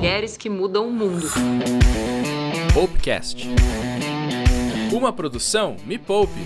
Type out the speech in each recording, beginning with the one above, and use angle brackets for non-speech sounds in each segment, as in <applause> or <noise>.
Mulheres que mudam o mundo. Popcast. Uma produção Me Poupe.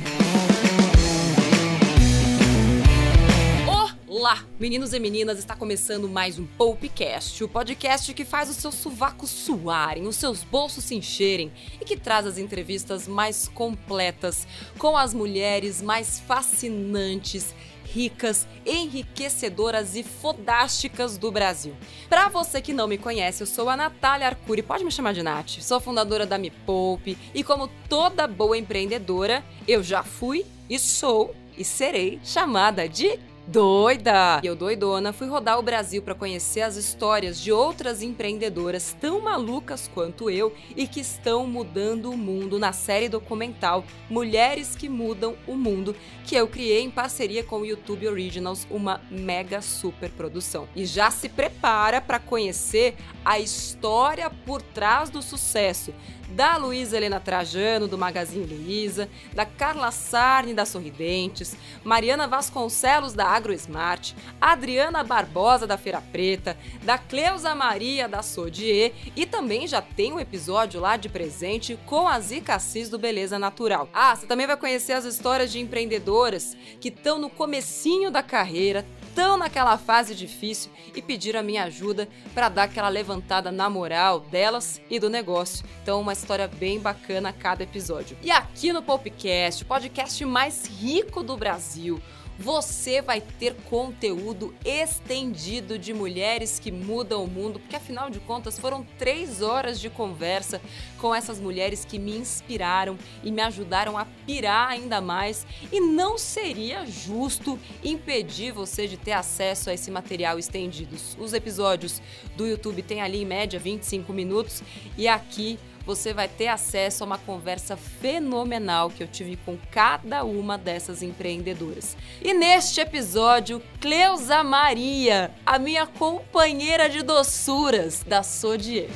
Olá, meninos e meninas, está começando mais um Popcast, o podcast que faz os seus sovacos suarem, os seus bolsos se encherem e que traz as entrevistas mais completas com as mulheres mais fascinantes ricas, enriquecedoras e fodásticas do Brasil. Para você que não me conhece, eu sou a Natália Arcuri, pode me chamar de Nath. Sou fundadora da Me Poupe e como toda boa empreendedora, eu já fui e sou e serei chamada de Doida! Eu, doidona, fui rodar o Brasil para conhecer as histórias de outras empreendedoras tão malucas quanto eu e que estão mudando o mundo na série documental Mulheres que Mudam o Mundo, que eu criei em parceria com o YouTube Originals, uma mega super produção. E já se prepara para conhecer a história por trás do sucesso da Luísa Helena Trajano, do Magazine Luiza, da Carla Sarni, da Sorridentes, Mariana Vasconcelos, da AgroSmart, Adriana Barbosa, da Feira Preta, da Cleusa Maria, da Sodier, e também já tem um episódio lá de presente com a Zica Assis, do Beleza Natural. Ah, você também vai conhecer as histórias de empreendedoras que estão no comecinho da carreira, estão naquela fase difícil e pediram a minha ajuda para dar aquela levantada na moral delas e do negócio. Então, uma história bem bacana a cada episódio. E aqui no Popcast, o podcast mais rico do Brasil, você vai ter conteúdo estendido de mulheres que mudam o mundo, porque afinal de contas foram três horas de conversa com essas mulheres que me inspiraram e me ajudaram a pirar ainda mais. E não seria justo impedir você de ter acesso a esse material estendido. Os episódios do YouTube têm ali em média 25 minutos e aqui você vai ter acesso a uma conversa fenomenal que eu tive com cada uma dessas empreendedoras. E neste episódio, Cleusa Maria, a minha companheira de doçuras da Sodier.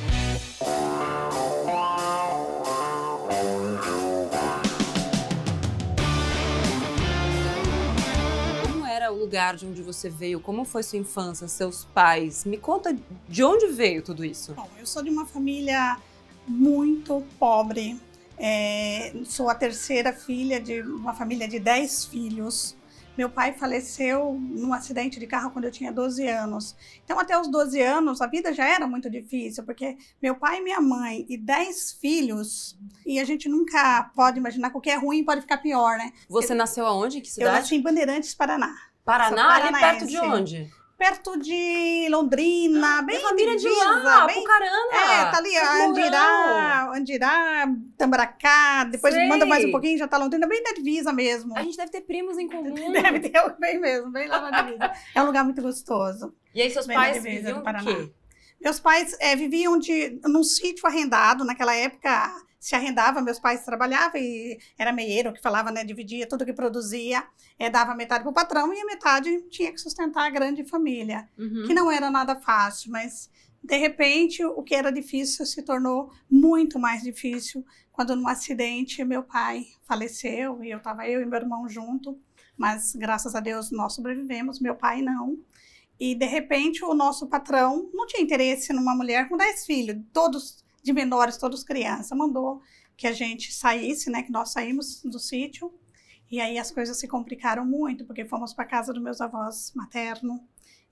Como era o lugar de onde você veio? Como foi sua infância, seus pais? Me conta de onde veio tudo isso. Bom, eu sou de uma família muito pobre. É, sou a terceira filha de uma família de 10 filhos. Meu pai faleceu num acidente de carro quando eu tinha 12 anos. Então, até os 12 anos, a vida já era muito difícil, porque meu pai minha mãe e 10 filhos, e a gente nunca pode imaginar que o que é ruim pode ficar pior, né? Você eu, nasceu aonde? Que Eu cidade? nasci em Bandeirantes, Paraná. Paraná, ali perto de onde? Perto de Londrina, bem Minha família é de divisa, lá, bem Pucarana. É, tá ali, Andirá, Andirá, Tambaracá, depois Sei. manda mais um pouquinho, já tá Londrina, bem na divisa mesmo. A gente deve ter primos em comum. <laughs> Deve ter bem mesmo, bem lá na <laughs> divisa. É um lugar muito gostoso. E aí seus Bem pais divisa viviam do do Paraná. quê? Meus pais é, viviam de, num sítio arrendado, naquela época se arrendava, meus pais trabalhavam e era meieiro que falava, né, dividia tudo que produzia, é, dava metade pro patrão e a metade tinha que sustentar a grande família Uhum. que não era nada fácil, mas de repente o que era difícil se tornou muito mais difícil quando num acidente meu pai faleceu e eu estava eu e meu irmão junto, mas graças a Deus nós sobrevivemos, meu pai não. E de repente o nosso patrão não tinha interesse numa mulher com 10 filhos, todos de menores, todos crianças, mandou que a gente saísse, né, que nós saímos do sítio. E aí as coisas se complicaram muito, porque fomos para casa dos meus avós materno,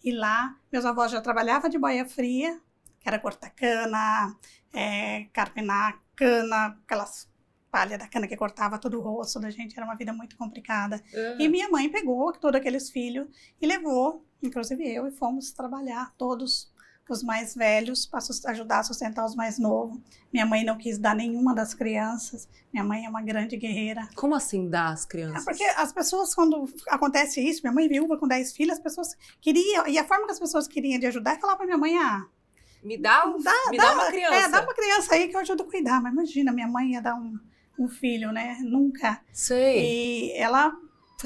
e lá, meus avós já trabalhavam de boia fria, que era cortar cana, é, carpenar cana, aquelas palhas da cana que cortava todo o rosto da gente, era uma vida muito complicada. Uhum. E minha mãe pegou todos aqueles filhos e levou, inclusive eu, e fomos trabalhar, todos os mais velhos, para ajudar a sustentar os mais novos. Minha mãe não quis dar nenhuma das crianças, minha mãe é uma grande guerreira. Como assim dar as É crianças? porque as pessoas, quando acontece isso, minha mãe viúva com 10 filhos, as pessoas queriam, e a forma que as pessoas queriam de ajudar é falar para minha mãe, ah, Me dá, um, dá, me dá, dá uma criança. É, dá uma criança aí que eu ajudo a cuidar. Mas imagina, minha mãe ia dar um, um filho, né? Nunca. Sei. E ela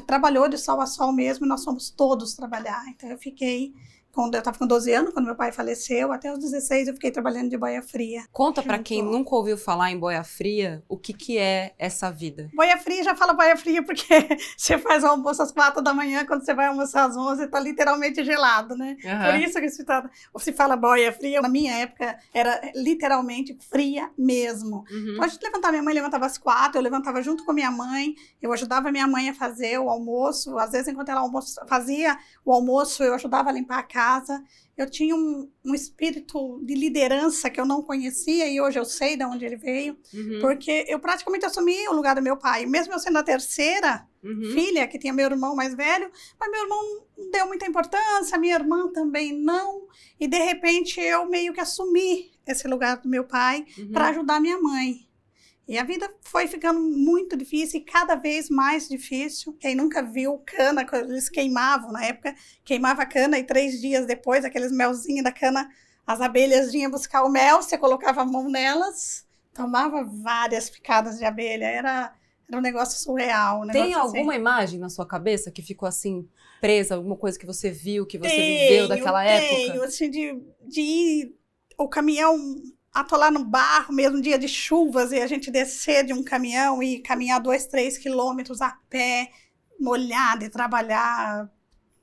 trabalhou de sol a sol mesmo, e nós fomos todos trabalhar. Então eu fiquei quando eu estava com 12 anos, quando meu pai faleceu, até os 16 eu fiquei trabalhando de boia fria. Conta para quem nunca ouviu falar em boia fria, o que que é essa vida? Boia fria, já fala boia fria porque <laughs> você faz o almoço às 4 da manhã, quando você vai almoçar às 11, tá literalmente gelado, né? Uhum. Por isso que se, tá, se fala boia fria. Na minha época, era literalmente fria mesmo. Uhum. Então, a gente levantava, minha mãe levantava às 4, eu levantava junto com minha mãe, eu ajudava minha mãe a fazer o almoço, às vezes enquanto ela almoço, fazia o almoço, eu ajudava a limpar a casa casa. Eu tinha um, um, espírito de liderança que eu não conhecia e hoje eu sei de onde ele veio, uhum. porque eu praticamente assumi o lugar do meu pai. Mesmo eu sendo a terceira uhum. filha, que tinha meu irmão mais velho, mas meu irmão deu muita importância, minha irmã também não. E de repente eu meio que assumi esse lugar do meu pai uhum. para ajudar minha mãe. E a vida foi ficando muito difícil e cada vez mais difícil. Quem nunca viu cana, eles queimavam na época, queimava a cana e três dias depois, aqueles melzinhos da cana, as abelhas vinham buscar o mel, você colocava a mão nelas, tomava várias picadas de abelha, era, era um negócio surreal. Um negócio Tem assim. alguma assim. imagem na sua cabeça que ficou assim, presa, alguma coisa que você viu, que você tenho, viveu daquela tenho, época? Tenho, assim, de, de ir, o caminhão atolar no barro, mesmo dia de chuvas, e a gente descer de um caminhão e caminhar dois, três quilômetros a pé, molhado, e trabalhar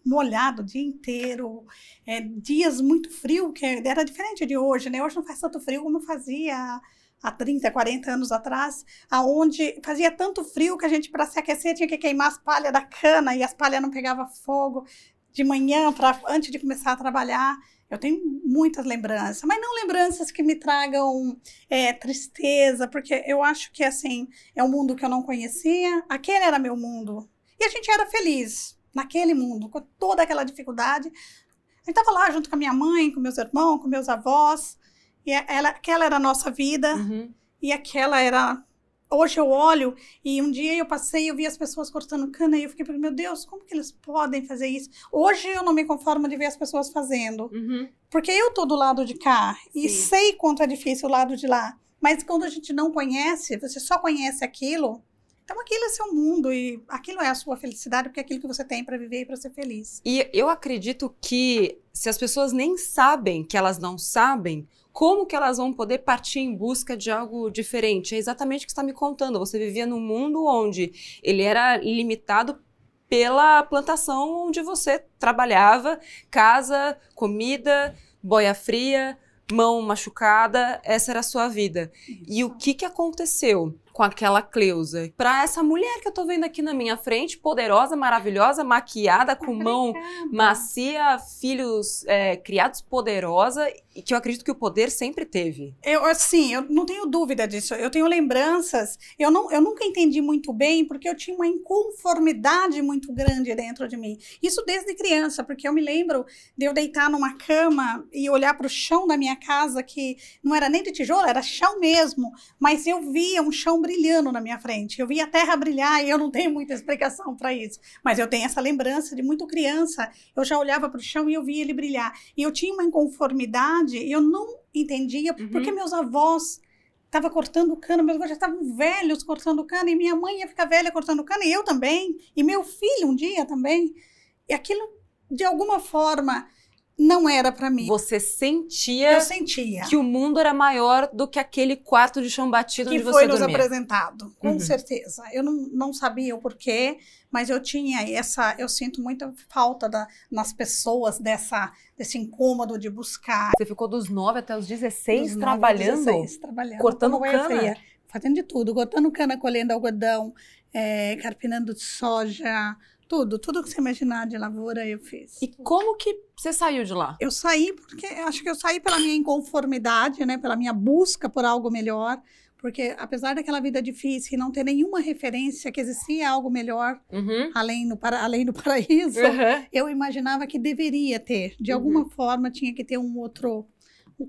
molhado o dia inteiro, é, dias muito frio, que era diferente de hoje, né? Hoje não faz tanto frio como fazia há 30, 40 anos atrás, aonde fazia tanto frio que a gente, para se aquecer, tinha que queimar as palhas da cana e as palhas não pegavam fogo de manhã, pra, antes de começar a trabalhar. Eu tenho muitas lembranças, mas não lembranças que me tragam é, tristeza, porque eu acho que assim é um mundo que eu não conhecia. Aquele era meu mundo e a gente era feliz naquele mundo com toda aquela dificuldade. A gente estava lá junto com a minha mãe, com meus irmãos, com meus avós e ela, aquela era a nossa vida uhum. e aquela era hoje eu olho e um dia eu passei e eu vi as pessoas cortando cana e eu fiquei meu Deus, como que eles podem fazer isso? Hoje eu não me conformo de ver as pessoas fazendo, uhum. porque eu tô do lado de cá Sim. e sei quanto é difícil o lado de lá. Mas quando a gente não conhece, você só conhece aquilo, então aquilo é seu mundo e aquilo é a sua felicidade, porque é aquilo que você tem para viver e para ser feliz. E eu acredito que se as pessoas nem sabem que elas não sabem, como que elas vão poder partir em busca de algo diferente? É exatamente o que você está me contando. Você vivia num mundo onde ele era limitado pela plantação onde você trabalhava, casa, comida, boia fria, mão machucada, essa era a sua vida. E o que, que aconteceu? Com aquela Cleusa. Para essa mulher que eu tô vendo aqui na minha frente, poderosa, maravilhosa, maquiada, com mão macia, filhos é, criados poderosa, e que eu acredito que o poder sempre teve. Eu, assim, eu não tenho dúvida disso. Eu tenho lembranças. Eu, não, eu nunca entendi muito bem, porque eu tinha uma inconformidade muito grande dentro de mim. Isso desde criança, porque eu me lembro de eu deitar numa cama e olhar para o chão da minha casa, que não era nem de tijolo, era chão mesmo, mas eu via um chão brilhando na minha frente. Eu vi a terra brilhar e eu não tenho muita explicação para isso. Mas eu tenho essa lembrança de muito criança. Eu já olhava para o chão e eu via ele brilhar. E eu tinha uma inconformidade e eu não entendia uhum. porque meus avós estavam cortando cana, meus avós já estavam velhos cortando cana e minha mãe ia ficar velha cortando cana e eu também. E meu filho um dia também. E aquilo, de alguma forma, não era para mim. Você sentia, eu sentia que o mundo era maior do que aquele quarto de chão batido que onde você foi nos apresentado, com uhum. certeza. Eu não, não sabia o porquê, mas eu tinha essa, eu sinto muita falta da, nas pessoas dessa desse incômodo de buscar. Você ficou dos 9 até os 16 dos trabalhando, 16, trabalhando, cortando cana, fria, fazendo de tudo, cortando cana, colhendo algodão, é, carpinando de soja, tudo, tudo que você imaginar de lavoura eu fiz. E como que você saiu de lá? Eu saí porque acho que eu saí pela minha inconformidade, né, pela minha busca por algo melhor, porque apesar daquela vida difícil e não ter nenhuma referência que existia algo melhor uhum. além, do para, além do <laughs> paraíso, uhum. eu imaginava que deveria ter. De uhum. alguma forma tinha que ter um outro,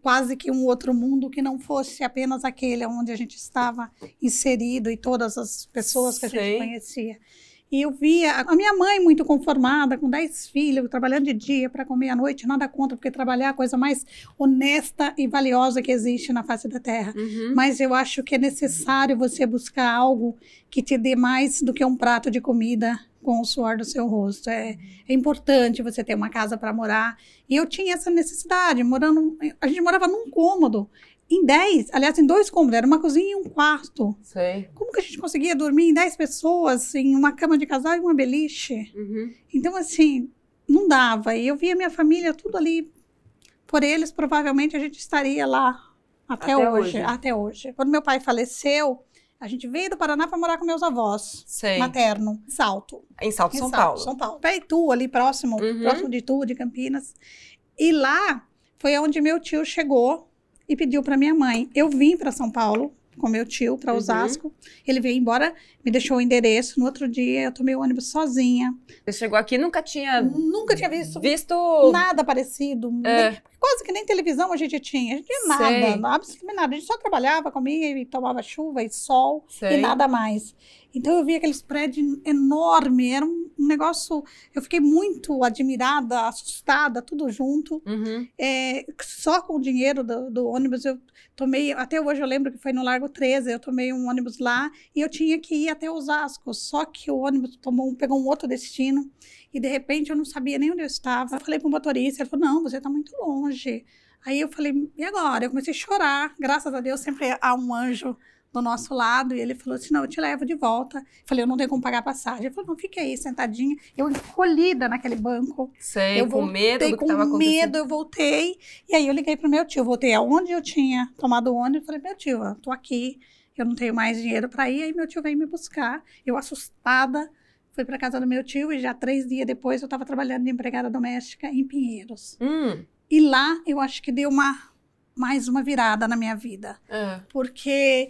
quase que um outro mundo que não fosse apenas aquele onde a gente estava inserido e todas as pessoas que Sei. a gente conhecia. E eu via a minha mãe muito conformada, com dez filhos, trabalhando de dia para comer à noite, nada contra, porque trabalhar é a coisa mais honesta e valiosa que existe na face da terra. Uhum. Mas eu acho que é necessário você buscar algo que te dê mais do que um prato de comida com o suor do seu rosto. É, é importante você ter uma casa para morar. E eu tinha essa necessidade, morando. A gente morava num cômodo. Em 10, aliás, em dois cômodos, era uma cozinha e um quarto. Sei. Como que a gente conseguia dormir em 10 pessoas, em uma cama de casal e uma beliche? Uhum. Então, assim, não dava. E eu via minha família tudo ali. Por eles, provavelmente a gente estaria lá até, Até hoje, hoje. Até hoje. Quando meu pai faleceu, a gente veio do Paraná para morar com meus avós. Sei. Materno, Salto. Em Salto, Em São Salto, Paulo. São Paulo. Pra Itu, ali próximo, Uhum. próximo de Itu, de Campinas. E lá foi onde meu tio chegou e pediu para minha mãe. Eu vim para São Paulo com meu tio para Uhum. Osasco. Ele veio embora, me deixou o endereço. No outro dia eu tomei o ônibus sozinha. Você chegou aqui nunca tinha Nunca tinha visto visto. nada parecido. É. Nem- quase que nem televisão a gente tinha. A gente tinha Sei. nada, absolutamente nada. A gente só trabalhava, comia e tomava chuva e sol Sei. e nada mais. Então eu vi aqueles prédios enormes, era um negócio. Eu fiquei muito admirada, assustada, tudo junto. Uhum. É, só com o dinheiro do, do ônibus eu tomei. Até hoje eu lembro que foi no Largo 13, eu tomei um ônibus lá e eu tinha que ir até Osasco. Só que o ônibus tomou, pegou um outro destino e de repente eu não sabia nem onde eu estava. Eu falei para o motorista, ele falou: Não, você está muito longe. Aí eu falei: E agora? Eu comecei a chorar. Graças a Deus sempre há um anjo do nosso lado e ele falou assim: Não, eu te levo de volta. Falei: Eu não tenho como pagar a passagem. Ele falou: Não, fique aí sentadinha. Eu encolhida naquele banco. Sei, Eu com medo do que com estava acontecendo. medo, eu voltei. E aí eu liguei pro meu tio, voltei aonde eu tinha tomado o ônibus, falei, meu tio, eu tô aqui, eu não tenho mais dinheiro para ir. Aí meu tio veio me buscar. Eu assustada, fui para casa do meu tio e já três dias depois eu estava trabalhando de empregada doméstica em Pinheiros. Hum. E lá eu acho que deu uma mais uma virada na minha vida É. porque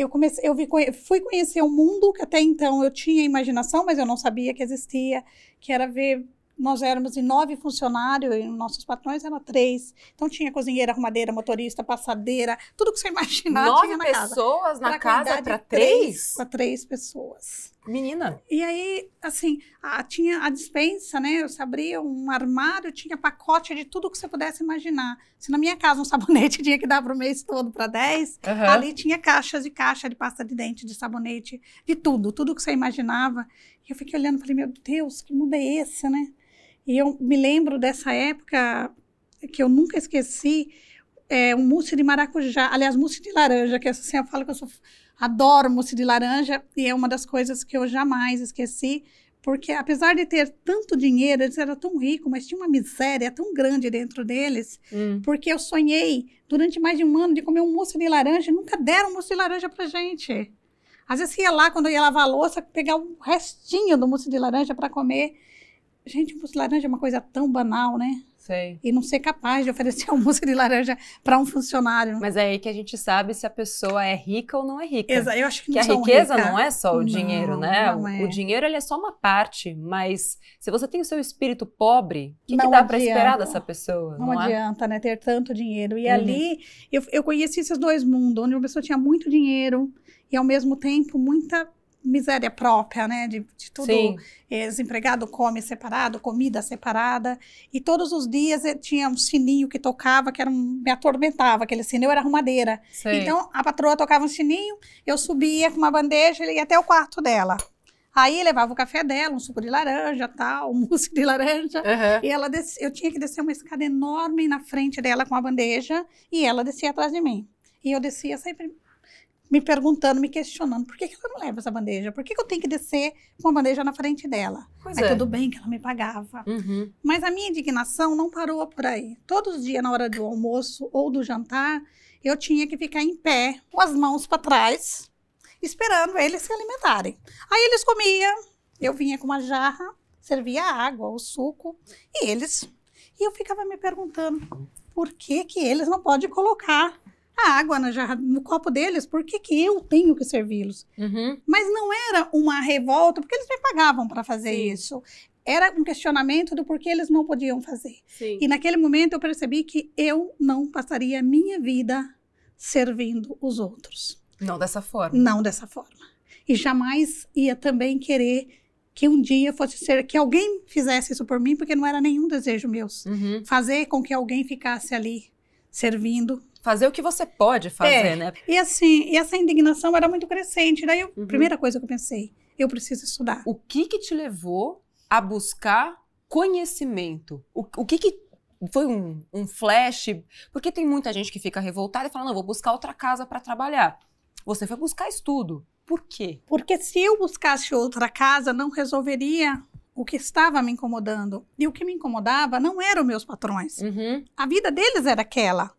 eu comecei, eu vi, fui conhecer um mundo que até então eu tinha imaginação, mas eu não sabia que existia, que era ver nós éramos em nove funcionários e nossos patrões eram três. Então tinha cozinheira, arrumadeira, motorista, passadeira, tudo que você imaginar Nove tinha na casa. pessoas na Pra casa para três? Para três pessoas. Menina. E aí, assim, a- tinha a dispensa, né? Você abria um armário, tinha pacote de tudo que você pudesse imaginar. Se na minha casa um <laughs> sabonete tinha que dar para o mês todo para 10, Aham. ali tinha caixas e caixa de pasta de dente, de sabonete, de tudo, tudo que você imaginava. E eu fiquei olhando e falei, meu Deus, que mundo é esse, né? E eu me lembro dessa época que eu nunca esqueci, é, um mousse de maracujá, aliás, mousse de laranja, que assim, eu falo que eu sou, adoro mousse de laranja, e é uma das coisas que eu jamais esqueci, porque apesar de ter tanto dinheiro, eles eram tão ricos, mas tinha uma miséria tão grande dentro deles, Hum. porque eu sonhei durante mais de um ano de comer um mousse de laranja e nunca deram mousse de laranja pra gente. Às vezes ia lá, quando eu ia lavar a louça, pegar um restinho do mousse de laranja para comer. Gente, mousse de laranja é uma coisa tão banal, né? Sei. E não ser capaz de oferecer <laughs> um mousse de laranja para um funcionário. Mas é aí que a gente sabe se a pessoa é rica ou não é rica. Exa- eu acho que, Que não a riqueza rica. não é só o Não, dinheiro, né? não O- é. O dinheiro ele é só uma parte, mas se você tem o seu espírito pobre, o que, que dá para esperar dessa pessoa? Não, Não, é? adianta, né? Ter tanto dinheiro. E Uhum. ali eu, eu conheci esses dois mundos, onde uma pessoa tinha muito dinheiro e ao mesmo tempo muita miséria própria, né? De, de tudo. Sim. eh, desempregado come separado, comida separada. E todos os dias eh, tinha um sininho que tocava, que era um, me atormentava. Aquele sininho era arrumadeira. Sei. Então a patroa tocava um sininho, eu subia com uma bandeja e ia até o quarto dela. Aí levava o café dela, um suco de laranja, tal, um mousse de laranja. Aham. E ela desce- eu tinha que descer uma escada enorme na frente dela com a bandeja e ela descia atrás de mim. E eu descia sempre me perguntando, me questionando, por que, que ela não leva essa bandeja? Por que, que eu tenho que descer com a bandeja na frente dela? Pois Aí é. tudo bem que ela me pagava. Uhum. Mas a minha indignação não parou por aí. Todos os dias, na hora do almoço ou do jantar, eu tinha que ficar em pé, com as mãos para trás, esperando eles se alimentarem. Aí eles comiam, eu vinha com uma jarra, servia a água, o suco, e eles. E eu ficava me perguntando por que, que eles não podem colocar a água na jarra, no copo deles, por que, que eu tenho que servi-los? Uhum. Mas não era uma revolta, porque eles me pagavam para fazer Sim. isso. Era um questionamento do porquê eles não podiam fazer. Sim. E naquele momento eu percebi que eu não passaria a minha vida servindo os outros. Não dessa forma. Não dessa forma. E jamais ia também querer que um dia fosse ser que alguém fizesse isso por mim, porque não era nenhum desejo meu. Uhum. Fazer com que alguém ficasse ali servindo. Fazer o que você pode fazer, É. né? E assim, e essa indignação era muito crescente. Daí, a Uhum. primeira coisa que eu pensei, eu preciso estudar. O que que te levou a buscar conhecimento? O, o que que foi um, um flash? Porque tem muita gente que fica revoltada e fala, não, vou buscar outra casa para trabalhar. Você foi buscar estudo. Por quê? Porque se eu buscasse outra casa, não resolveria o que estava me incomodando. E o que me incomodava não eram meus patrões. Uhum. A vida deles era aquela.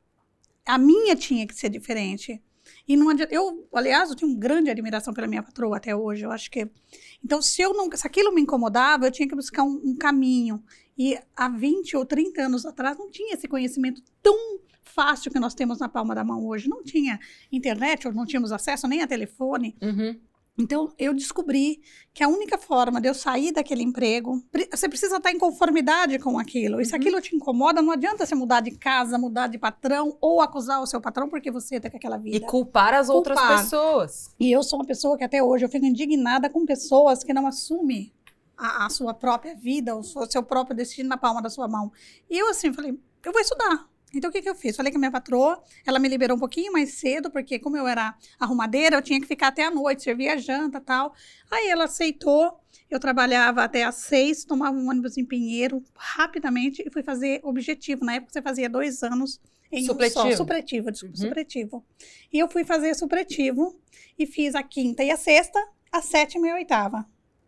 A minha tinha que ser diferente. E não adianta, eu, aliás, eu tenho uma grande admiração pela minha patroa até hoje. Eu acho que então se eu não, se aquilo me incomodava, eu tinha que buscar um, um caminho. E há 20 ou 30 anos atrás não tinha esse conhecimento tão fácil que nós temos na palma da mão hoje. Não tinha internet, ou não tínhamos acesso nem a telefone. Uhum. Então, eu descobri que a única forma de eu sair daquele emprego, pre- você precisa estar em conformidade com aquilo. E se Uhum. aquilo te incomoda, não adianta você mudar de casa, mudar de patrão ou acusar o seu patrão porque você tem aquela vida. E culpar as outras Culpar. pessoas. E eu sou uma pessoa que até hoje eu fico indignada com pessoas que não assumem a, a sua própria vida, o seu, seu próprio destino na palma da sua mão. E eu assim falei, eu vou estudar. Então o que, que eu fiz? Falei com a minha patroa, ela me liberou um pouquinho mais cedo, porque como eu era arrumadeira, eu tinha que ficar até a noite, servia janta e tal. Aí ela aceitou, eu trabalhava até às seis, tomava um ônibus em Pinheiro rapidamente e fui fazer objetivo. Na época você fazia dois anos em Supletivo. um só. Supletivo, desculpa, Uhum. supletivo. E eu fui fazer supletivo e fiz a quinta e a sexta, a sétima e a oitava.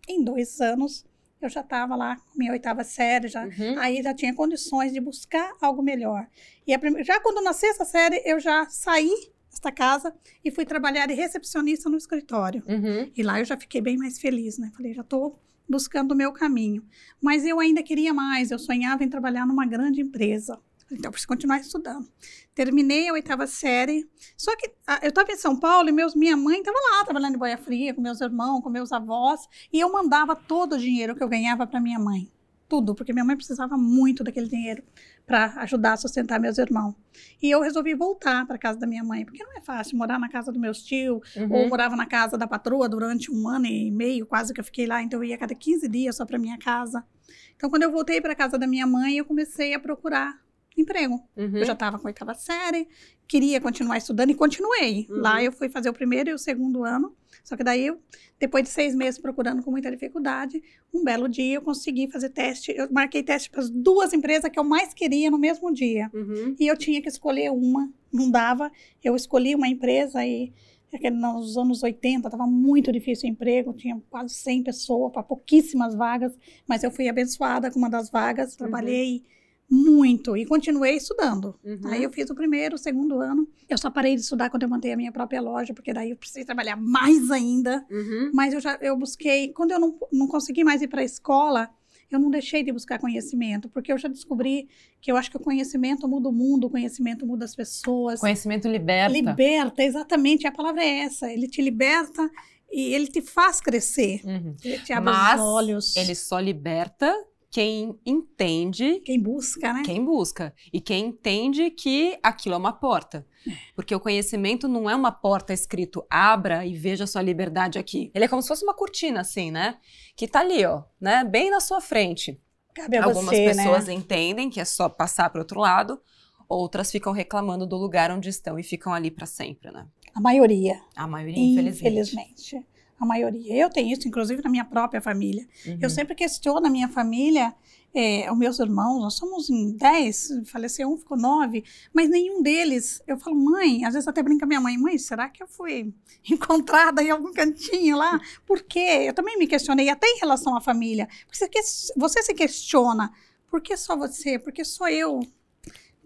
Em dois anos, eu já estava lá com minha oitava série, já, Uhum. aí já tinha condições de buscar algo melhor. E prime- já quando na sexta série, eu já saí desta casa e fui trabalhar de recepcionista no escritório. Uhum. E lá eu já fiquei bem mais feliz, né? Falei, já estou buscando o meu caminho. Mas eu ainda queria mais, eu sonhava em trabalhar numa grande empresa. Então, eu preciso continuar estudando. Terminei a oitava série. Só que ah, eu estava em São Paulo e meus, minha mãe estava lá, trabalhando em Boia Fria, com meus irmãos, com meus avós. E eu mandava todo o dinheiro que eu ganhava para minha mãe. Tudo, porque minha mãe precisava muito daquele dinheiro para ajudar a sustentar meus irmãos. E eu resolvi voltar para casa da minha mãe, porque não é fácil morar na casa dos meus tios, ou Uhum. morava na casa da patroa durante um ano e meio, quase que eu fiquei lá, então eu ia a cada 15 dias só para minha casa. Então, quando eu voltei para casa da minha mãe, eu comecei a procurar emprego. Uhum. Eu já estava com a oitava série, queria continuar estudando e continuei. Uhum. Lá eu fui fazer o primeiro e o segundo ano, só que daí, eu, depois de seis meses procurando com muita dificuldade, um belo dia eu consegui fazer teste. Eu marquei teste para as duas empresas que eu mais queria no mesmo dia. Uhum. E eu tinha que escolher uma, não dava. Eu escolhi uma empresa e aquele- nos anos 80 estava muito difícil o emprego, tinha quase 100 pessoas para pouquíssimas vagas, mas eu fui abençoada com uma das vagas, trabalhei muito e continuei estudando. Uhum. Aí eu fiz o primeiro, o segundo ano. Eu só parei de estudar quando eu montei a minha própria loja, porque daí eu precisei trabalhar mais ainda. Uhum. Mas eu já eu busquei, quando eu não, não consegui mais ir para a escola, eu não deixei de buscar conhecimento, porque eu já descobri que eu acho que o conhecimento muda o mundo, o conhecimento muda as pessoas. Conhecimento liberta. Liberta, exatamente, a palavra é essa. Ele te liberta e ele te faz crescer. Uhum. Ele te abre Mas os olhos. Ele só liberta quem entende Quem busca, né? quem busca e quem entende que aquilo é uma porta. Porque o conhecimento não é uma porta escrito abra e veja sua liberdade aqui. Ele é como se fosse uma cortina assim, né? Que tá ali, ó, né, bem na sua frente. Cabe a Algumas você, pessoas né? entendem que é só passar para outro lado, outras ficam reclamando do lugar onde estão e ficam ali para sempre, né? A maioria, A maioria, infelizmente. infelizmente. A maioria. Eu tenho isso, inclusive, na minha própria família. Uhum. Eu sempre questiono a minha família, eh, os meus irmãos, nós somos em dez, faleceu um, ficou nove, mas nenhum deles, eu falo, mãe, às vezes até brinca minha mãe, mãe, será que eu fui <laughs> encontrada em algum cantinho lá? Por quê? Eu também me questionei, até em relação à família. Porque você, você se questiona, por que só você? Por que só eu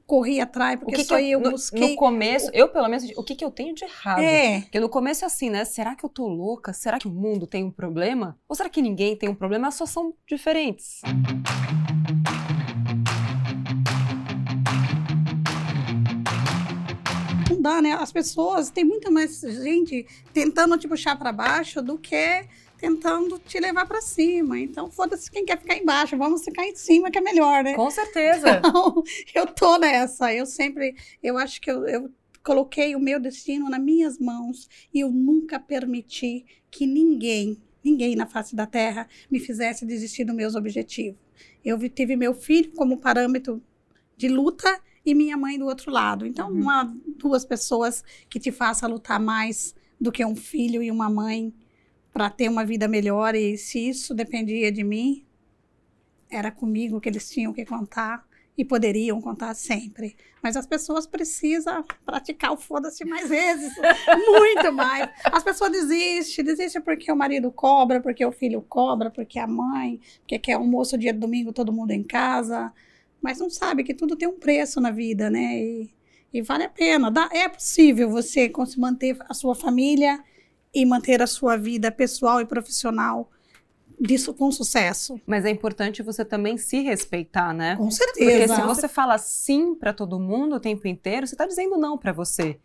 corri atrás? Por O que, só que eu, no, busquei? no começo, eu pelo menos, o que, que eu tenho de errado? É, Porque no começo é assim, né? Será que eu tô louca? Será que o mundo tem um problema? Ou será que ninguém tem um problema? Elas só são diferentes. não dá, né? As pessoas, tem muita mais gente tentando te puxar para baixo do que tentando te levar para cima. Então, foda-se quem quer ficar embaixo, vamos ficar em cima que é melhor, né? Com certeza. Então, <laughs> eu tô nessa. Eu sempre, eu acho que eu, eu coloquei o meu destino nas minhas mãos e eu nunca permiti que ninguém, ninguém na face da terra me fizesse desistir dos meus objetivos. Eu tive meu filho como parâmetro de luta e minha mãe do outro lado. Então, Uhum. uma, duas pessoas que te façam lutar mais do que um filho e uma mãe para ter uma vida melhor e se isso dependia de mim, era comigo que eles tinham que contar e poderiam contar sempre. Mas as pessoas precisam praticar o foda-se mais vezes, <laughs> muito mais. As pessoas desistem, desistem porque o marido cobra, porque o filho cobra, porque a mãe, porque quer almoço dia de domingo todo mundo em casa, mas não sabe que tudo tem um preço na vida, né? E, e vale a pena. Dá, é possível você manter a sua família e manter a sua vida pessoal e profissional disso com sucesso. Mas é importante você também se respeitar, né? Com certeza. Porque se você fala sim para todo mundo o tempo inteiro, você está dizendo não para você.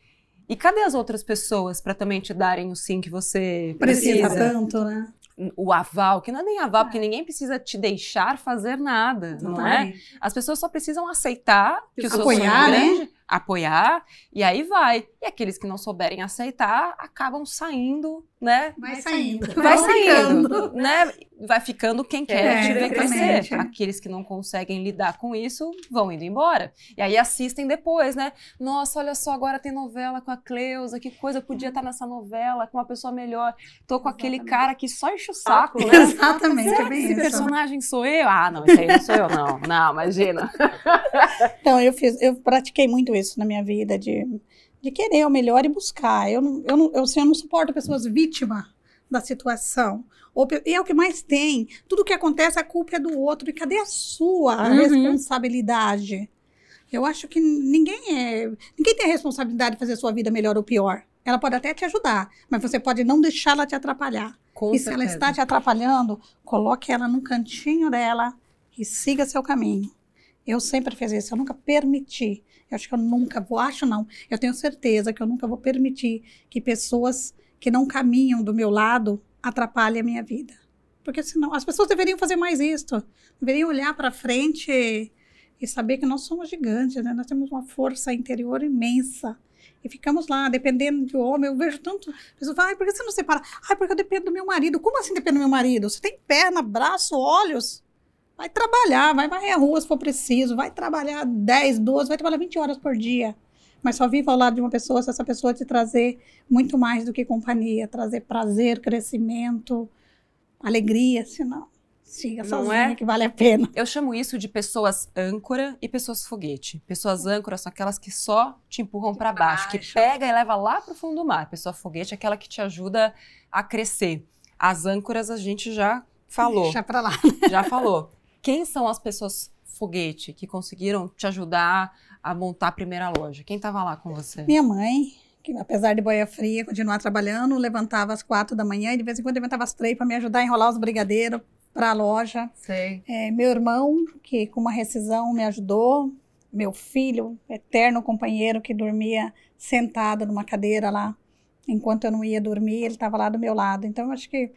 E cadê as outras pessoas para também te darem o sim que você precisa? Precisa tanto, né? o aval, que não é nem aval, porque ninguém precisa te deixar fazer nada, não é? As pessoas só precisam aceitar que o seu apoiar, sonho é né? Apoiar, e aí vai. E aqueles que não souberem aceitar, acabam saindo, né? Vai saindo. Vai Vai saindo, ficando. né? Vai ficando quem quer É, te ver exatamente. crescer. Aqueles que não conseguem lidar com isso, vão indo embora. E aí assistem depois, né? Nossa, olha só, agora tem novela com a Cleusa, que coisa, eu podia estar nessa novela com uma pessoa melhor. Tô com aquele Exatamente. cara que só enche o saco, né? <laughs> Exatamente, Será é que bem esse isso. personagem sou eu? Ah, não, esse aí não sou eu, não. Não, imagina. Então, eu fiz, eu pratiquei muito isso na minha vida, de, de querer o melhor e buscar. Eu não, eu não, eu, assim, eu não suporto pessoas vítimas da situação. Ou, e é o que mais tem. Tudo que acontece, a culpa é do outro. E cadê a sua Uhum. responsabilidade? Eu acho que ninguém é. Ninguém tem a responsabilidade de fazer a sua vida melhor ou pior. Ela pode até te ajudar, mas você pode não deixar ela te atrapalhar. Com e se ela está te atrapalhando, coloque ela no cantinho dela e siga seu caminho. Eu sempre fiz isso, eu nunca permiti. Eu acho que eu nunca vou, acho não, eu tenho certeza que eu nunca vou permitir que pessoas que não caminham do meu lado atrapalhem a minha vida. Porque senão, as pessoas deveriam fazer mais isso. Deveriam olhar para frente e, saber que nós somos gigantes, né? Nós temos uma força interior imensa. E ficamos lá, dependendo de homem. Eu vejo tanto. Pessoas falam, por que você não separa? Ai, porque eu dependo do meu marido. Como assim depende do meu marido? Você tem perna, braço, olhos. Vai trabalhar, vai varrer a rua se for preciso. Vai trabalhar 10, 12, vai trabalhar 20 horas por dia. Mas só viva ao lado de uma pessoa se essa pessoa te trazer muito mais do que companhia. Trazer prazer, crescimento, alegria. Senão, siga Não sozinha é? que vale a pena. Eu chamo isso de pessoas âncora e pessoas foguete. Pessoas âncora são aquelas que só te empurram para baixo, que baixo. pega e leva lá pro fundo do mar. Pessoa foguete é aquela que te ajuda a crescer. As âncoras a gente já falou, Deixa pra lá. já falou. Quem são as pessoas foguete que conseguiram te ajudar a montar a primeira loja? Quem tava lá com você? Minha mãe, que apesar de boia fria, continuar trabalhando, levantava às quatro da manhã e de vez em quando levantava às três para me ajudar a enrolar os brigadeiros para a loja. Sei. É, meu irmão, que com uma rescisão me ajudou. Meu filho, eterno companheiro que dormia sentado numa cadeira lá, enquanto eu não ia dormir, ele estava lá do meu lado. Então, eu acho que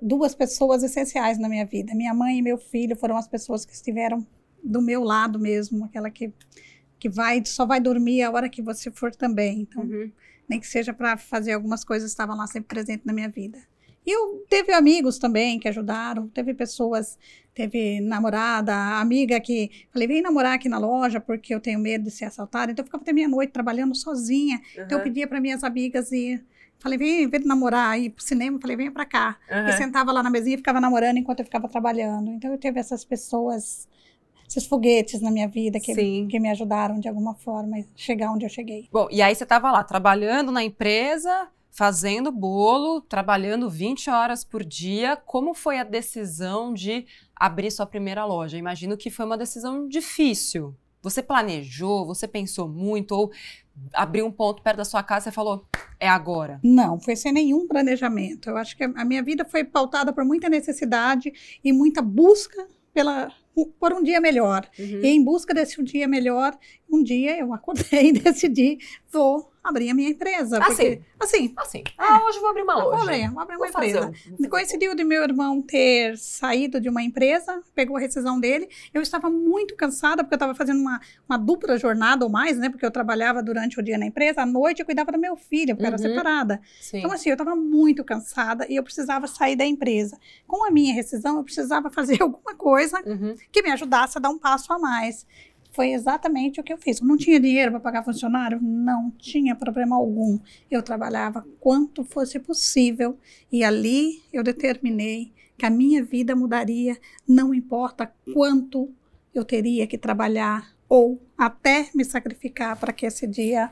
duas pessoas essenciais na minha vida. Minha mãe e meu filho foram as pessoas que estiveram do meu lado mesmo, aquela que, que vai, só vai dormir a hora que você for também. Então, Uhum. nem que seja para fazer algumas coisas, estavam lá sempre presentes na minha vida. E eu teve amigos também que ajudaram, teve pessoas, teve namorada, amiga que falei, vem namorar aqui na loja porque eu tenho medo de ser assaltada. Então eu ficava até meia-noite trabalhando sozinha. Então eu pedia para minhas amigas ir, falei, vem, vem namorar, ir pro cinema, falei, venha para cá. Uhum. E sentava lá na mesinha e ficava namorando enquanto eu ficava trabalhando. Então eu teve essas pessoas, esses foguetes na minha vida que, Sim. que me ajudaram de alguma forma a chegar onde eu cheguei. Bom, e aí você estava lá trabalhando na empresa, fazendo bolo, trabalhando 20 horas por dia. Como foi a decisão de abrir sua primeira loja? Imagino que foi uma decisão difícil. Você planejou, você pensou muito, ou abriu um ponto perto da sua casa e falou, é agora. Não, foi sem nenhum planejamento. Eu acho que a minha vida foi pautada por muita necessidade e muita busca pela, por um dia melhor. E em busca desse um dia melhor, um dia eu acordei <laughs> e decidi, vou abrir a minha empresa. Ah, porque, assim, Assim, ah, hoje vou abrir uma vou loja. abrir, vou abrir uma Vou empresa. um- Coincidiu de meu irmão ter saído de uma empresa, pegou a rescisão dele. Eu estava muito cansada, porque eu estava fazendo uma, uma dupla jornada ou mais, né? Porque eu trabalhava durante o dia na empresa, à noite eu cuidava do meu filho, porque eu era Uhum. separada. Sim. Então, assim, eu estava muito cansada e eu precisava sair da empresa. Com a minha rescisão, eu precisava <laughs> fazer alguma coisa Uhum. que me ajudasse a dar um passo a mais. Foi exatamente o que eu fiz. Eu não tinha dinheiro para pagar funcionário? Não tinha problema algum. Eu trabalhava quanto fosse possível e ali eu determinei que a minha vida mudaria, não importa quanto eu teria que trabalhar ou até me sacrificar para que esse dia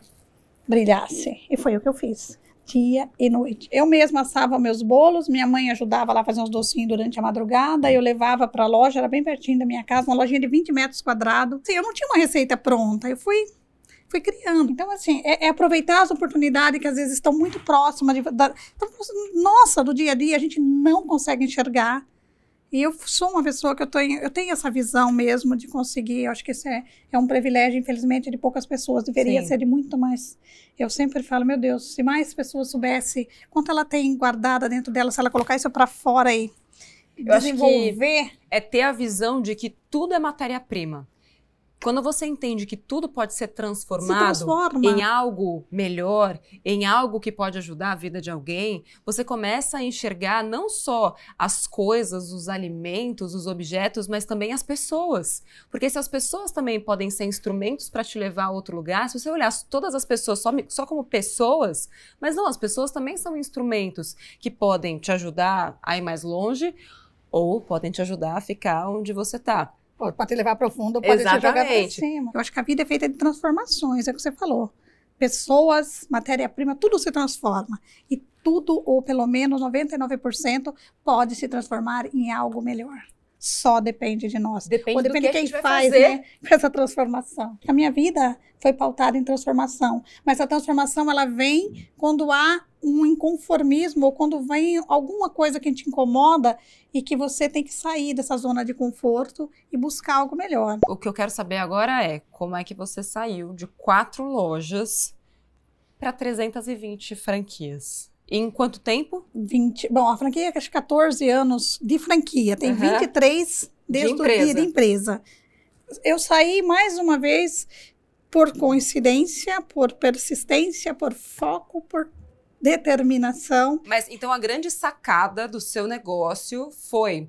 brilhasse. E foi o que eu fiz dia e noite. Eu mesma assava meus bolos, minha mãe ajudava lá a fazer uns docinhos durante a madrugada, eu levava para a loja, era bem pertinho da minha casa, uma lojinha de 20 metros quadrados. Assim, eu não tinha uma receita pronta, eu fui fui criando. Então, assim, é, é, aproveitar as oportunidades que às vezes estão muito próximas. De, da, então, nossa, do dia a dia a gente não consegue enxergar e eu sou uma pessoa que eu tenho, eu tenho essa visão mesmo de conseguir. Eu acho que isso é, é um privilégio, infelizmente, de poucas pessoas. Deveria Sim. ser de muito mais. Eu sempre falo, meu Deus, se mais pessoas soubessem quanto ela tem guardada dentro dela, se ela colocar isso para fora e eu desenvolver. é ter a visão de que tudo é matéria-prima. Quando você entende que tudo pode ser transformado Se em algo melhor, em algo que pode ajudar a vida de alguém, você começa a enxergar não só as coisas, os alimentos, os objetos, mas também as pessoas. Porque se as pessoas também podem ser instrumentos para te levar a outro lugar, se você olhar todas as pessoas só, só como pessoas, mas não, as pessoas também são instrumentos que podem te ajudar a ir mais longe ou podem te ajudar a ficar onde você está. Pode te levar profundo, pode Exatamente. te jogar para cima. Eu acho que a vida é feita de transformações, é o que você falou. Pessoas, matéria-prima, tudo se transforma. E tudo, ou pelo menos 99%, pode se transformar em algo melhor só depende de nós. Depende Ou depende de quem faz né, essa transformação. A minha vida foi pautada em transformação, mas a transformação ela vem quando há um inconformismo ou quando vem alguma coisa que te incomoda e que você tem que sair dessa zona de conforto e buscar algo melhor. O que eu quero saber agora é como é que você saiu de quatro lojas para 320 franquias. Em quanto tempo? 20. Bom, a franquia é 14 anos de franquia, tem uhum. 23 desde de o dia de empresa. Eu saí mais uma vez por coincidência, por persistência, por foco, por determinação. Mas então a grande sacada do seu negócio foi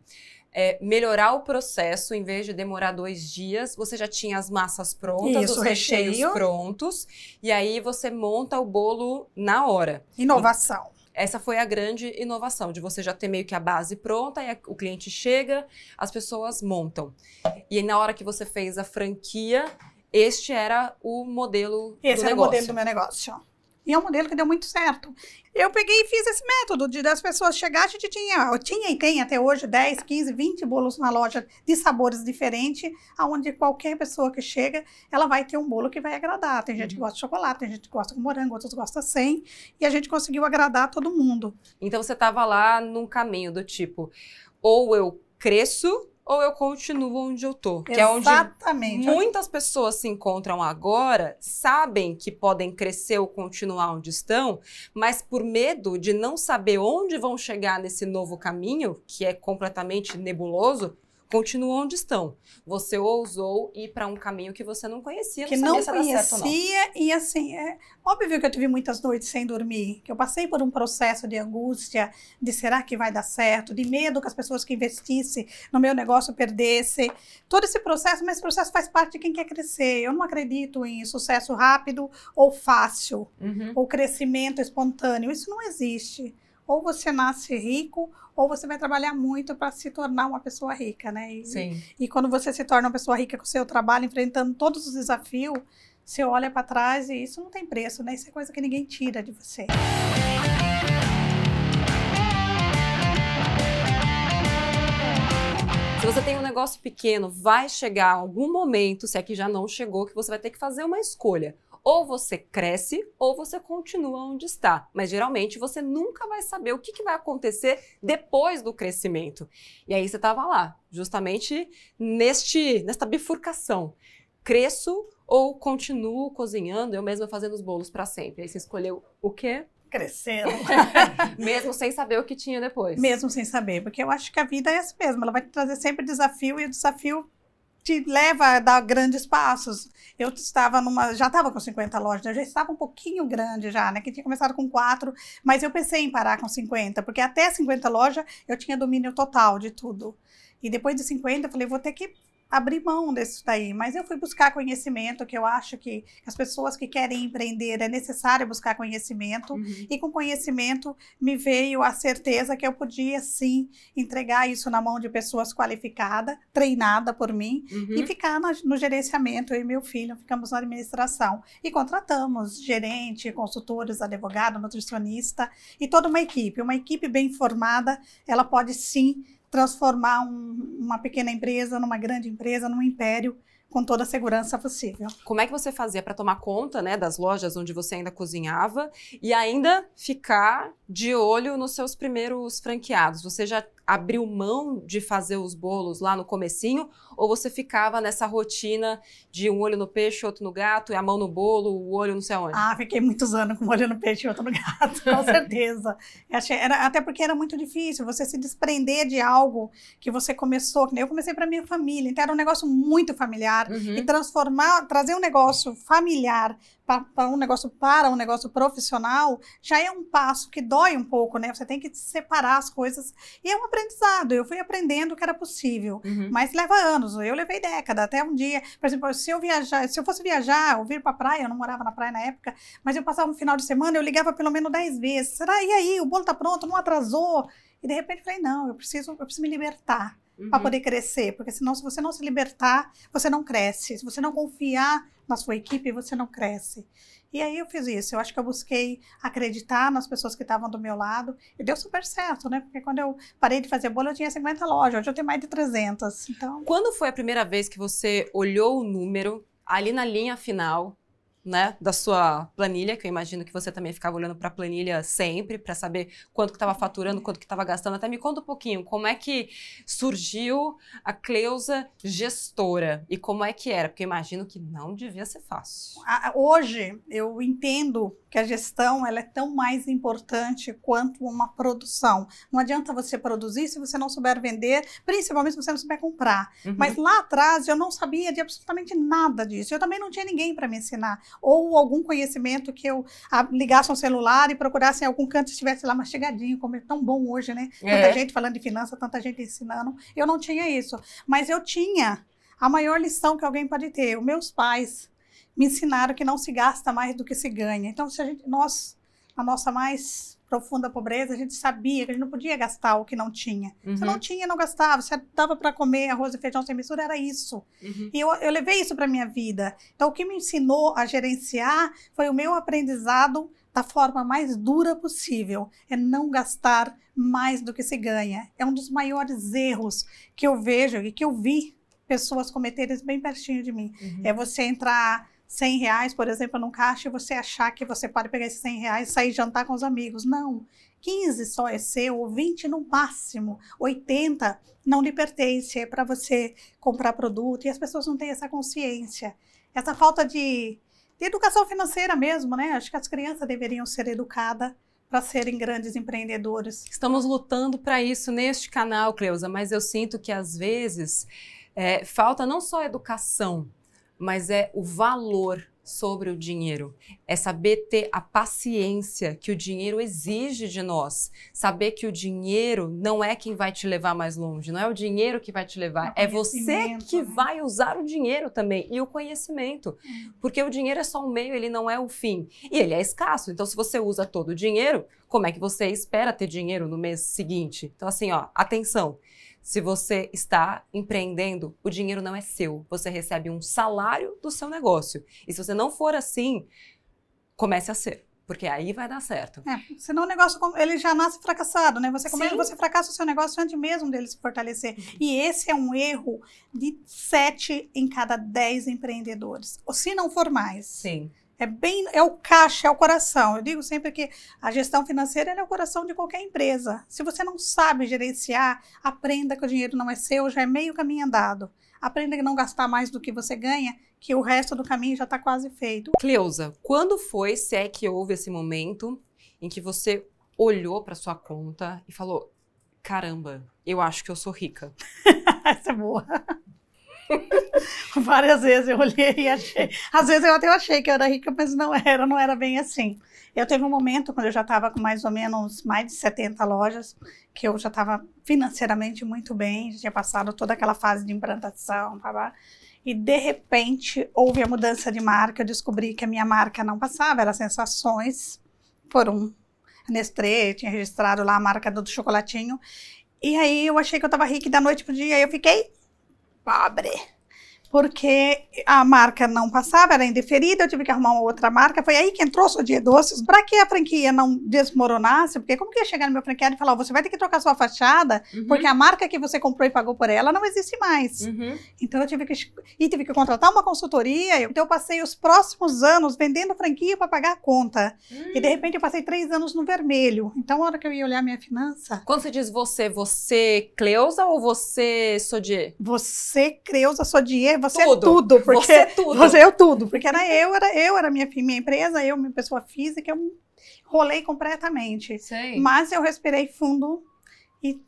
é, melhorar o processo, em vez de demorar dois dias, você já tinha as massas prontas, Isso, os recheios recheio. prontos, e aí você monta o bolo na hora. Inovação. Essa foi a grande inovação, de você já ter meio que a base pronta, e o cliente chega, as pessoas montam. E na hora que você fez a franquia, este era o modelo Esse do era negócio. o modelo do meu negócio. E é um modelo que deu muito certo. Eu peguei e fiz esse método de das pessoas chegar, a gente tinha, eu tinha e tem até hoje 10, 15, 20 bolos na loja de sabores diferentes, aonde qualquer pessoa que chega, ela vai ter um bolo que vai agradar. Tem gente uhum. que gosta de chocolate, tem gente que gosta com morango, outros gostam sem, e a gente conseguiu agradar todo mundo. Então você estava lá num caminho do tipo, ou eu cresço ou eu continuo onde eu tô. Que é onde muitas pessoas se encontram agora, sabem que podem crescer ou continuar onde estão, mas por medo de não saber onde vão chegar nesse novo caminho, que é completamente nebuloso, continuam onde estão. Você ousou ir para um caminho que você não conhecia, que não, não conhecia e assim é óbvio que eu tive muitas noites sem dormir, que eu passei por um processo de angústia, de será que vai dar certo, de medo que as pessoas que investissem no meu negócio perdessem, todo esse processo, mas esse processo faz parte de quem quer crescer. Eu não acredito em sucesso rápido ou fácil, uhum. ou crescimento espontâneo. Isso não existe ou você nasce rico ou você vai trabalhar muito para se tornar uma pessoa rica, né? E, Sim. E quando você se torna uma pessoa rica com o seu trabalho, enfrentando todos os desafios, você olha para trás e isso não tem preço, né? Isso é coisa que ninguém tira de você. Se você tem um negócio pequeno, vai chegar algum momento, se aqui é já não chegou, que você vai ter que fazer uma escolha. Ou você cresce ou você continua onde está. Mas geralmente você nunca vai saber o que, que vai acontecer depois do crescimento. E aí você estava lá, justamente neste, nesta bifurcação. Cresço ou continuo cozinhando, eu mesma fazendo os bolos para sempre. Aí você escolheu o quê? Crescendo. <laughs> mesmo sem saber o que tinha depois. Mesmo sem saber, porque eu acho que a vida é assim mesmo. Ela vai te trazer sempre desafio e o desafio te leva a dar grandes passos. Eu estava numa, já estava com 50 lojas, eu já estava um pouquinho grande já, né? Que tinha começado com quatro, mas eu pensei em parar com 50, porque até 50 lojas eu tinha domínio total de tudo. E depois de 50 eu falei, vou ter que abrir mão disso daí. Mas eu fui buscar conhecimento, que eu acho que as pessoas que querem empreender é necessário buscar conhecimento. Uhum. E com conhecimento me veio a certeza que eu podia sim entregar isso na mão de pessoas qualificadas, treinada por mim, uhum. e ficar no, no gerenciamento. Eu e meu filho ficamos na administração. E contratamos gerente, consultores, advogado, nutricionista e toda uma equipe. Uma equipe bem formada, ela pode sim transformar um, uma pequena empresa numa grande empresa, num império com toda a segurança possível. Como é que você fazia para tomar conta, né, das lojas onde você ainda cozinhava e ainda ficar de olho nos seus primeiros franqueados? Você já abriu mão de fazer os bolos lá no comecinho ou você ficava nessa rotina de um olho no peixe, outro no gato, e a mão no bolo, o olho não sei aonde? Ah, fiquei muitos anos com um olho no peixe e outro no gato, com <laughs> certeza. Era, até porque era muito difícil você se desprender de algo que você começou, que eu comecei para minha família, então era um negócio muito familiar uhum. e transformar, trazer um negócio familiar para um negócio para um negócio profissional já é um passo que dói um pouco, né? Você tem que separar as coisas e é um aprendizado. Eu fui aprendendo que era possível, uhum. mas leva anos. Eu levei década até um dia, por exemplo, se eu viajar, se eu fosse viajar ou vir para a praia, eu não morava na praia na época, mas eu passava um final de semana, eu ligava pelo menos dez vezes. Será? E aí, o bolo tá pronto? Não atrasou? E de repente falei, não, eu preciso, eu preciso me libertar uhum. para poder crescer, porque senão se você não se libertar, você não cresce. Se você não confiar na sua equipe, você não cresce. E aí eu fiz isso. Eu acho que eu busquei acreditar nas pessoas que estavam do meu lado. E deu super certo, né? Porque quando eu parei de fazer bolo, eu tinha 50 lojas. Hoje eu tenho mais de 300. Então... Quando foi a primeira vez que você olhou o número ali na linha final né, da sua planilha, que eu imagino que você também ficava olhando para a planilha sempre para saber quanto que estava faturando, quanto que estava gastando. Até me conta um pouquinho como é que surgiu a Cleusa gestora e como é que era, porque eu imagino que não devia ser fácil. Hoje eu entendo que a gestão ela é tão mais importante quanto uma produção. Não adianta você produzir se você não souber vender, principalmente se você não souber comprar. Uhum. Mas lá atrás eu não sabia de absolutamente nada disso. Eu também não tinha ninguém para me ensinar ou algum conhecimento que eu ligasse um celular e procurasse em algum canto estivesse lá mastigadinho, como é tão bom hoje, né? É. Tanta gente falando de finanças, tanta gente ensinando. Eu não tinha isso, mas eu tinha a maior lição que alguém pode ter. Os meus pais me ensinaram que não se gasta mais do que se ganha. Então, se a gente, nós, a nossa mais profunda pobreza, a gente sabia que a gente não podia gastar o que não tinha. Uhum. Se não tinha, não gastava. Se dava para comer arroz e feijão sem mistura, era isso. Uhum. E eu, eu levei isso para minha vida. Então, o que me ensinou a gerenciar foi o meu aprendizado da forma mais dura possível. É não gastar mais do que se ganha. É um dos maiores erros que eu vejo e que eu vi pessoas cometerem bem pertinho de mim. Uhum. É você entrar 100 reais, por exemplo, num caixa e você achar que você pode pegar esses 100 reais e sair jantar com os amigos. Não. 15 só é seu, ou 20 no máximo, 80 não lhe pertence, é para você comprar produto e as pessoas não têm essa consciência. Essa falta de, de educação financeira mesmo, né? Acho que as crianças deveriam ser educadas para serem grandes empreendedores. Estamos lutando para isso neste canal, Cleusa, mas eu sinto que às vezes é, falta não só educação, mas é o valor sobre o dinheiro. É saber ter a paciência que o dinheiro exige de nós. Saber que o dinheiro não é quem vai te levar mais longe, não é o dinheiro que vai te levar, é você que né? vai usar o dinheiro também e o conhecimento. Hum. Porque o dinheiro é só um meio, ele não é o fim. E ele é escasso. Então, se você usa todo o dinheiro, como é que você espera ter dinheiro no mês seguinte? Então, assim, ó, atenção. Se você está empreendendo, o dinheiro não é seu. Você recebe um salário do seu negócio. E se você não for assim, comece a ser. Porque aí vai dar certo. É, senão o negócio ele já nasce fracassado, né? Você, come, você fracassa o seu negócio antes mesmo dele se fortalecer. Uhum. E esse é um erro de sete em cada dez empreendedores. Ou se não for mais. Sim. É bem, é o caixa, é o coração. Eu digo sempre que a gestão financeira é o coração de qualquer empresa. Se você não sabe gerenciar, aprenda que o dinheiro não é seu, já é meio caminho andado. Aprenda a não gastar mais do que você ganha, que o resto do caminho já está quase feito. Cleusa, quando foi, se é que houve esse momento em que você olhou para sua conta e falou: caramba, eu acho que eu sou rica? <laughs> Essa é boa. Várias vezes eu olhei e achei. Às vezes eu até achei que eu era rica, mas não era, não era bem assim. Eu teve um momento quando eu já estava com mais ou menos mais de 70 lojas, que eu já estava financeiramente muito bem, já tinha passado toda aquela fase de implantação, blá, e de repente houve a mudança de marca. Eu descobri que a minha marca não passava, era Sensações, por um Nestlé, tinha registrado lá a marca do chocolatinho. E aí eu achei que eu estava rica e da noite pro dia eu fiquei pobre porque a marca não passava, era indeferida, eu tive que arrumar uma outra marca. Foi aí que entrou o Dia Doces, para que a franquia não desmoronasse, porque como que ia chegar no meu franqueado e falar, você vai ter que trocar sua fachada, uhum. porque a marca que você comprou e pagou por ela não existe mais. Uhum. Então eu tive que e tive que contratar uma consultoria, então eu passei os próximos anos vendendo franquia para pagar a conta. Uhum. E de repente eu passei três anos no vermelho. Então a hora que eu ia olhar minha finança... Quando você diz você, você Cleusa ou você Sodier? Você Cleusa Sodier, você é tudo. é tudo, porque você é tudo. Você é tudo, porque era eu, era eu, era minha, minha empresa, eu, minha pessoa física, eu rolei completamente. Sei. Mas eu respirei fundo e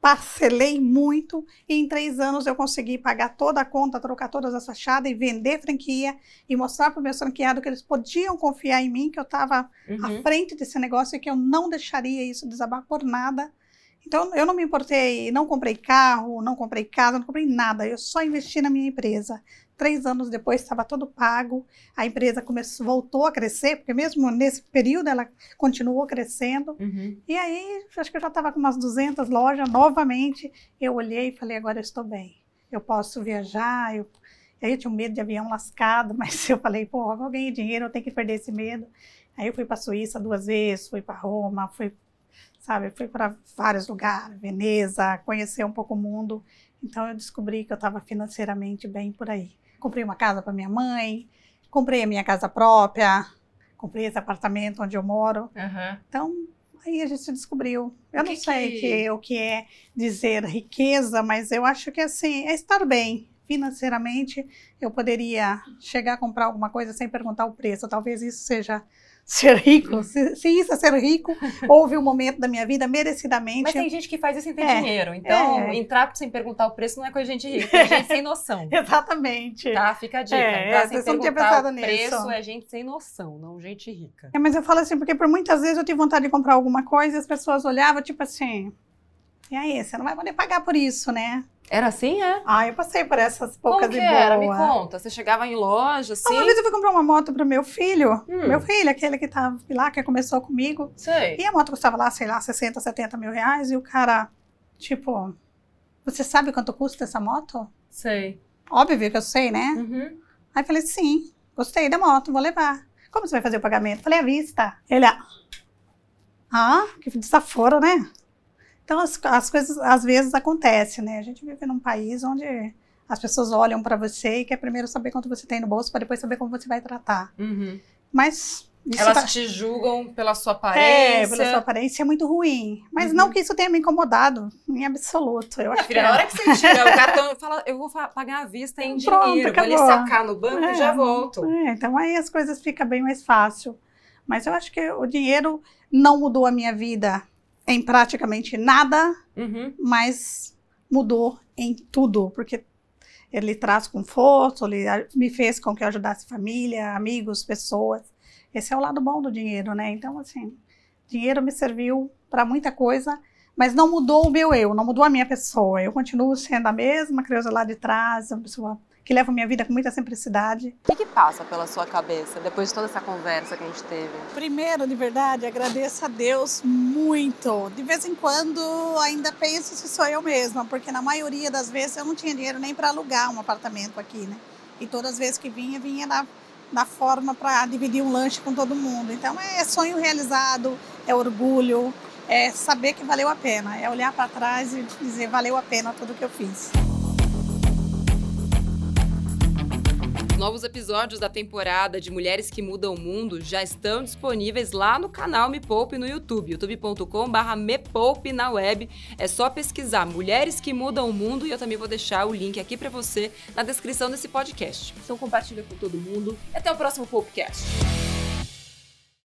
parcelei muito e em três anos eu consegui pagar toda a conta, trocar todas as fachadas e vender franquia e mostrar para o meu franqueado que eles podiam confiar em mim, que eu estava uhum. à frente desse negócio e que eu não deixaria isso desabar por nada. Então, eu não me importei, não comprei carro, não comprei casa, não comprei nada. Eu só investi na minha empresa. Três anos depois estava todo pago, a empresa começou, voltou a crescer, porque mesmo nesse período ela continuou crescendo. Uhum. E aí, acho que eu já estava com umas 200 lojas novamente. Eu olhei e falei: agora eu estou bem. Eu posso viajar. Eu... Aí eu tinha um medo de avião lascado, <laughs> mas eu falei: pô, eu ganhei dinheiro, eu tenho que perder esse medo. Aí eu fui para a Suíça duas vezes, fui para Roma, fui sabe? Fui para vários lugares, Veneza, conhecer um pouco o mundo. Então eu descobri que eu estava financeiramente bem por aí. Comprei uma casa para minha mãe, comprei a minha casa própria, comprei esse apartamento onde eu moro. Uhum. Então aí a gente se descobriu. Eu que não sei que... Que, o que é dizer riqueza, mas eu acho que assim é estar bem financeiramente. Eu poderia chegar a comprar alguma coisa sem perguntar o preço. Talvez isso seja ser rico. Se, se, isso é ser rico, houve um momento da minha vida merecidamente. Mas tem gente que faz isso sem ter é, dinheiro. Então, é. entrar sem perguntar o preço não é coisa de gente rica, <laughs> é gente sem noção. <laughs> Exatamente. Tá, fica a dica. É, entrar sem perguntar o preço nisso. é gente sem noção, não gente rica. É, mas eu falo assim, porque por muitas vezes eu tive vontade de comprar alguma coisa e as pessoas olhavam, tipo assim, e aí, você não vai poder pagar por isso, né? Era assim, é? Ah, eu passei por essas poucas Como que era? Me conta. Você chegava em loja, assim? Uma vez eu fui comprar uma moto pro meu filho. Hum. Meu filho, aquele que tava lá, que começou comigo. Sei. E a moto custava lá, sei lá, 60, 70 mil reais. E o cara, tipo, você sabe quanto custa essa moto? Sei. Óbvio que eu sei, né? Uhum. Aí eu falei, sim, gostei da moto, vou levar. Como você vai fazer o pagamento? Falei, à vista. Ele, ah, que desaforo, né? Então, as, as coisas às vezes acontecem, né? A gente vive num país onde as pessoas olham para você e quer primeiro saber quanto você tem no bolso para depois saber como você vai tratar. Uhum. Mas elas tá... te julgam pela sua aparência. É, pela sua aparência é muito ruim. Mas uhum. não que isso tenha me incomodado, em absoluto. Eu acho filha, que na hora que você tira o cartão, <laughs> fala, eu vou pagar à vista em Pronto, dinheiro, acabou. vou ali sacar no banco é, e já volto. É, então aí as coisas ficam bem mais fácil. Mas eu acho que o dinheiro não mudou a minha vida em praticamente nada, uhum. mas mudou em tudo, porque ele traz conforto, ele me fez com que eu ajudasse família, amigos, pessoas. Esse é o lado bom do dinheiro, né? Então, assim, dinheiro me serviu para muita coisa, mas não mudou o meu eu, não mudou a minha pessoa. Eu continuo sendo a mesma criança lá de trás, uma pessoa que levo minha vida com muita simplicidade. O que, que, passa pela sua cabeça depois de toda essa conversa que a gente teve? Primeiro, de verdade, agradeço a Deus muito. De vez em quando ainda penso se sou eu mesma, porque na maioria das vezes eu não tinha dinheiro nem para alugar um apartamento aqui, né? E todas as vezes que vinha, vinha na, na forma para dividir um lanche com todo mundo. Então é sonho realizado, é orgulho, é saber que valeu a pena, é olhar para trás e dizer valeu a pena tudo que eu fiz. Novos episódios da temporada de Mulheres que Mudam o Mundo já estão disponíveis lá no canal Me Poupe no YouTube, youtube.com.br Me Poupe na web. É só pesquisar Mulheres que Mudam o Mundo e eu também vou deixar o link aqui para você na descrição desse podcast. Então compartilha com todo mundo. Até o próximo Popecast.